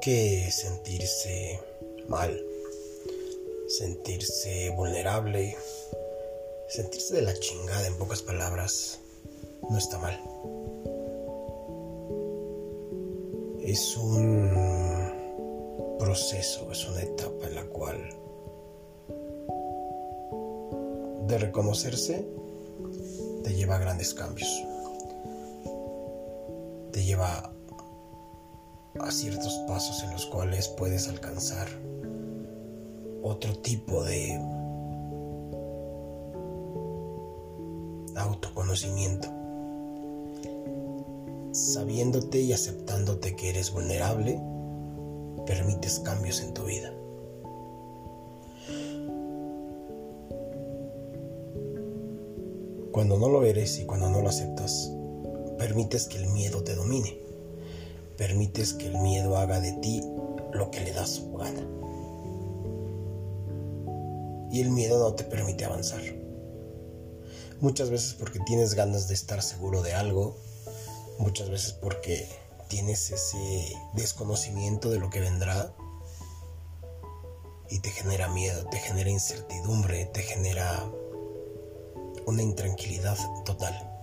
Que sentirse mal, sentirse vulnerable, sentirse de la chingada en pocas palabras, no está mal. Es un proceso, es una etapa en la cual de reconocerse te lleva a grandes cambios. Te lleva a ciertos pasos en los cuales puedes alcanzar otro tipo de autoconocimiento. Sabiéndote y aceptándote que eres vulnerable, permites cambios en tu vida. Cuando no lo eres y cuando no lo aceptas, permites que el miedo te domine permites que el miedo haga de ti lo que le da su gana. Y el miedo no te permite avanzar. Muchas veces porque tienes ganas de estar seguro de algo, muchas veces porque tienes ese desconocimiento de lo que vendrá y te genera miedo, te genera incertidumbre, te genera una intranquilidad total.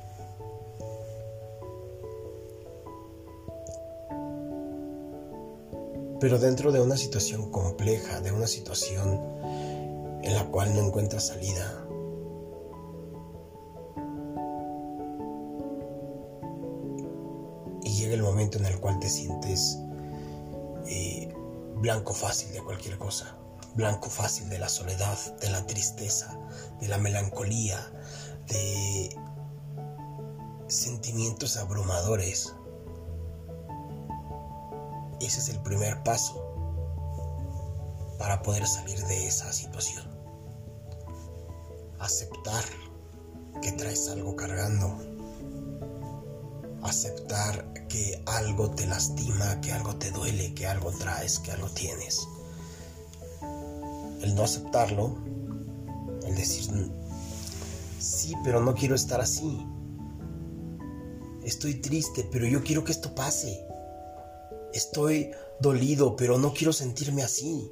Pero dentro de una situación compleja, de una situación en la cual no encuentras salida. Y llega el momento en el cual te sientes eh, blanco fácil de cualquier cosa, blanco fácil de la soledad, de la tristeza, de la melancolía, de sentimientos abrumadores ese es el primer paso para poder salir de esa situación. Aceptar que traes algo cargando. Aceptar que algo te lastima, que algo te duele, que algo traes, que algo tienes. El no aceptarlo, el decir, sí, pero no quiero estar así. Estoy triste, pero yo quiero que esto pase. Estoy dolido, pero no quiero sentirme así.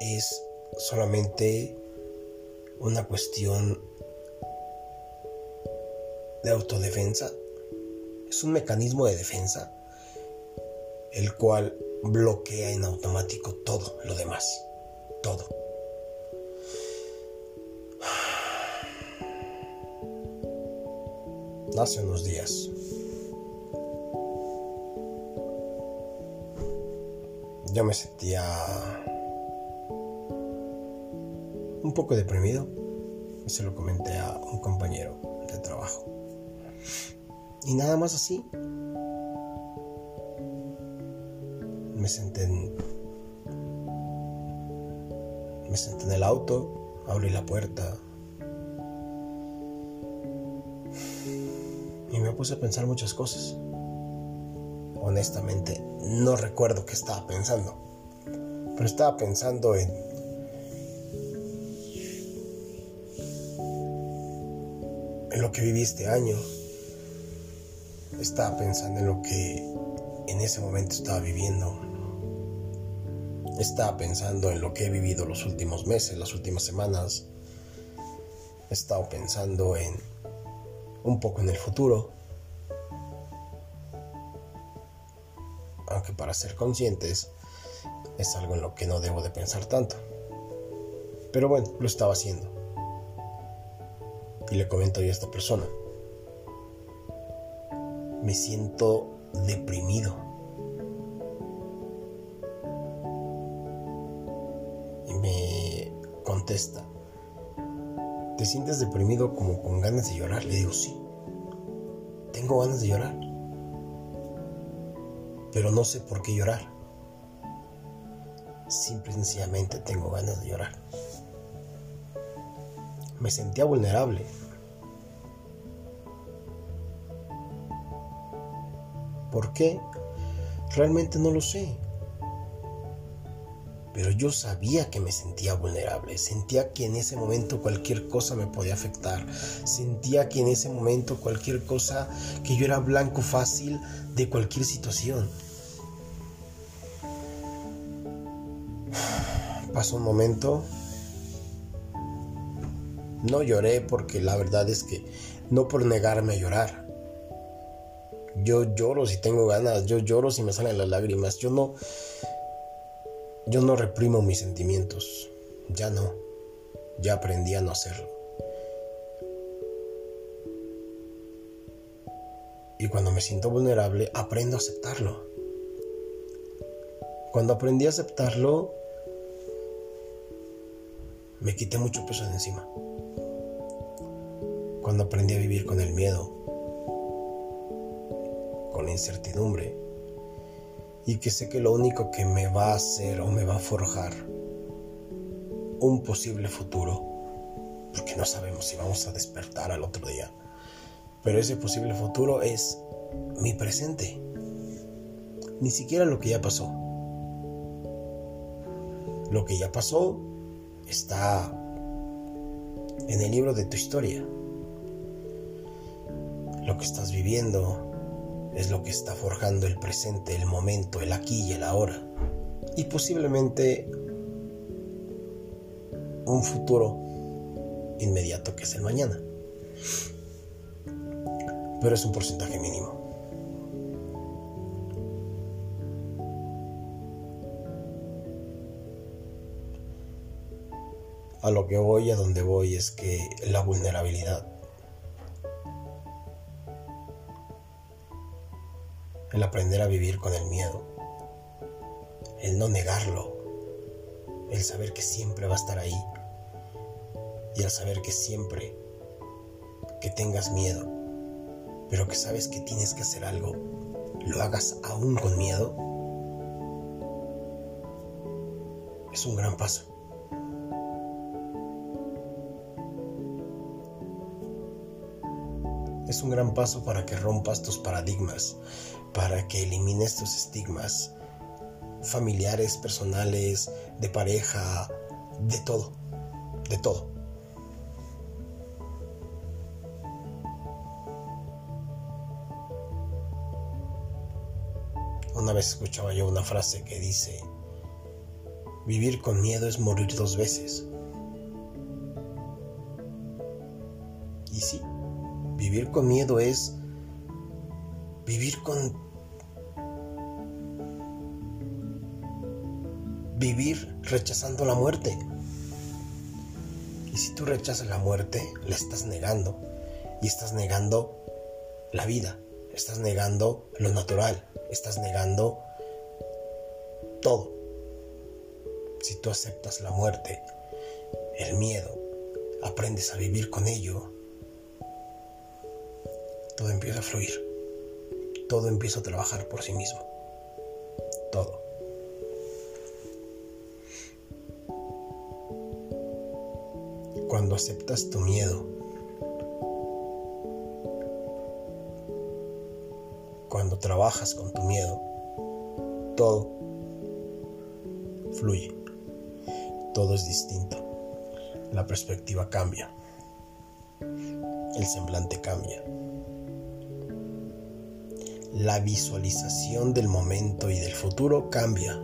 Es solamente una cuestión de autodefensa. Es un mecanismo de defensa el cual bloquea en automático todo lo demás. Todo. Hace unos días yo me sentía un poco deprimido y se lo comenté a un compañero de trabajo. Y nada más así. Me senté en, me senté en el auto, abrí la puerta y me puse a pensar muchas cosas honestamente no recuerdo qué estaba pensando. Pero estaba pensando en... En lo que viví este año. Estaba pensando en lo que en ese momento estaba viviendo. Estaba pensando en lo que he vivido los últimos meses, las últimas semanas. Estaba pensando en un poco en el futuro. Aunque para ser conscientes es algo en lo que no debo de pensar tanto. Pero bueno, lo estaba haciendo. Y le comento yo a esta persona. Me siento deprimido. Y me contesta. ¿Te sientes deprimido como con ganas de llorar? Le digo, sí. Tengo ganas de llorar pero no sé por qué llorar. Simple y sencillamente tengo ganas de llorar. Me sentía vulnerable. ¿Por qué? Realmente no lo sé pero yo sabía que me sentía vulnerable, sentía que en ese momento cualquier cosa me podía afectar, sentía que en ese momento cualquier cosa, que yo era blanco fácil de cualquier situación. Pasó un momento, no lloré porque la verdad es que no por negarme a llorar. Yo lloro si tengo ganas, yo lloro si me salen las lágrimas, yo no yo no reprimo mis sentimientos. Ya no. Ya aprendí a no hacerlo. Y cuando me siento vulnerable, aprendo a aceptarlo. Cuando aprendí a aceptarlo, me quité mucho peso de encima. Cuando aprendí a vivir con el miedo, con la incertidumbre, y que sé que lo único que me va a hacer o me va a forjar un posible futuro, porque no sabemos si vamos a despertar al otro día, pero ese posible futuro es mi presente. Ni siquiera lo que ya pasó. Lo que ya pasó está en el libro de tu historia. Lo que estás viviendo es lo que está forjando el presente, el momento, el aquí y el ahora. Y posiblemente un futuro inmediato que es el mañana pero es un porcentaje mínimo. A lo que voy, a donde voy, es que la vulnerabilidad, el aprender a vivir con el miedo, el no negarlo, el saber que siempre va a estar ahí y el saber que siempre que tengas miedo, pero que sabes que tienes que hacer algo, lo hagas aún con miedo, es un gran paso. Es un gran paso para que rompas tus paradigmas, para que elimines tus estigmas familiares, personales, de pareja, de todo, de todo. Una vez escuchaba yo una frase que dice, vivir con miedo es morir dos veces. Y sí, vivir con miedo es vivir con... Vivir rechazando la muerte. Y si tú rechazas la muerte, la estás negando. Y estás negando la vida. Estás negando lo natural estás negando todo. Si tú aceptas la muerte, el miedo, aprendes a vivir con ello, todo empieza a fluir. Todo empieza a trabajar por sí mismo. Todo. Cuando aceptas tu miedo, cuando trabajas con tu miedo, todo fluye, todo es distinto, la perspectiva cambia, el semblante cambia, la visualización del momento y del futuro cambia.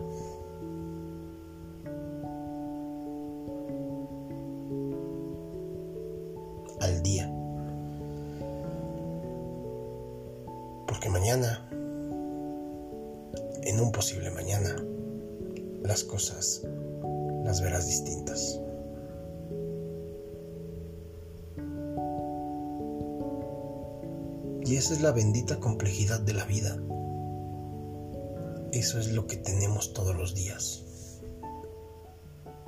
al día. Porque mañana, en un posible mañana, las cosas las verás distintas. Y esa es la bendita complejidad de la vida. Eso es lo que tenemos todos los días.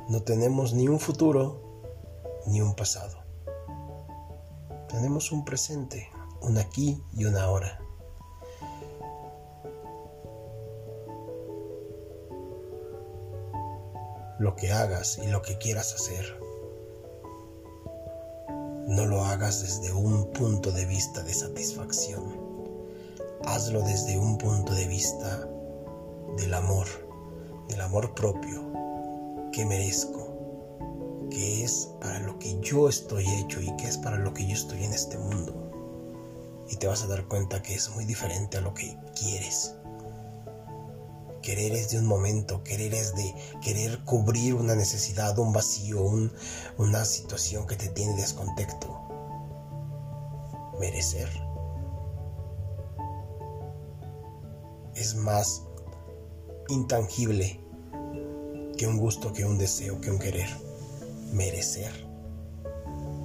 No tenemos ni un futuro ni un pasado. Tenemos un presente, un aquí y un ahora. lo que hagas y lo que quieras hacer. No lo hagas desde un punto de vista de satisfacción. Hazlo desde un punto de vista del amor, del amor propio que merezco, que es para lo que yo estoy hecho y que es para lo que yo estoy en este mundo. Y te vas a dar cuenta que es muy diferente a lo que quieres. Querer es de un momento, querer es de querer cubrir una necesidad, un vacío, una situación que te tiene descontexto. Merecer es más intangible que un gusto, que un deseo, que un querer. Merecer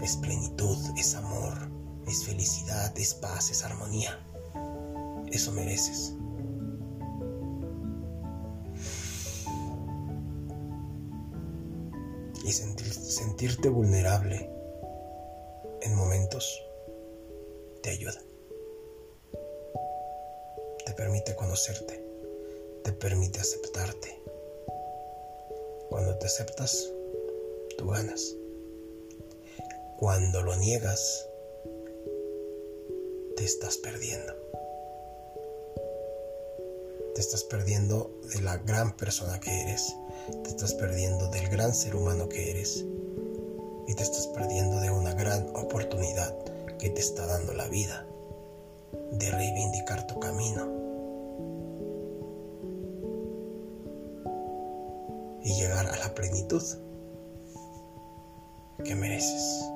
es plenitud, es amor, es felicidad, es paz, es armonía. Eso mereces. Y sentirte vulnerable en momentos te ayuda permite conocerte, te permite aceptarte. Cuando te aceptas, tú ganas. Cuando lo niegas, te estás perdiendo. Te estás perdiendo de la gran persona que eres. Te estás perdiendo del gran ser humano que eres. Y te estás perdiendo de una gran oportunidad que te está dando la vida de reivindicar tu camino y llegar a la plenitud que mereces.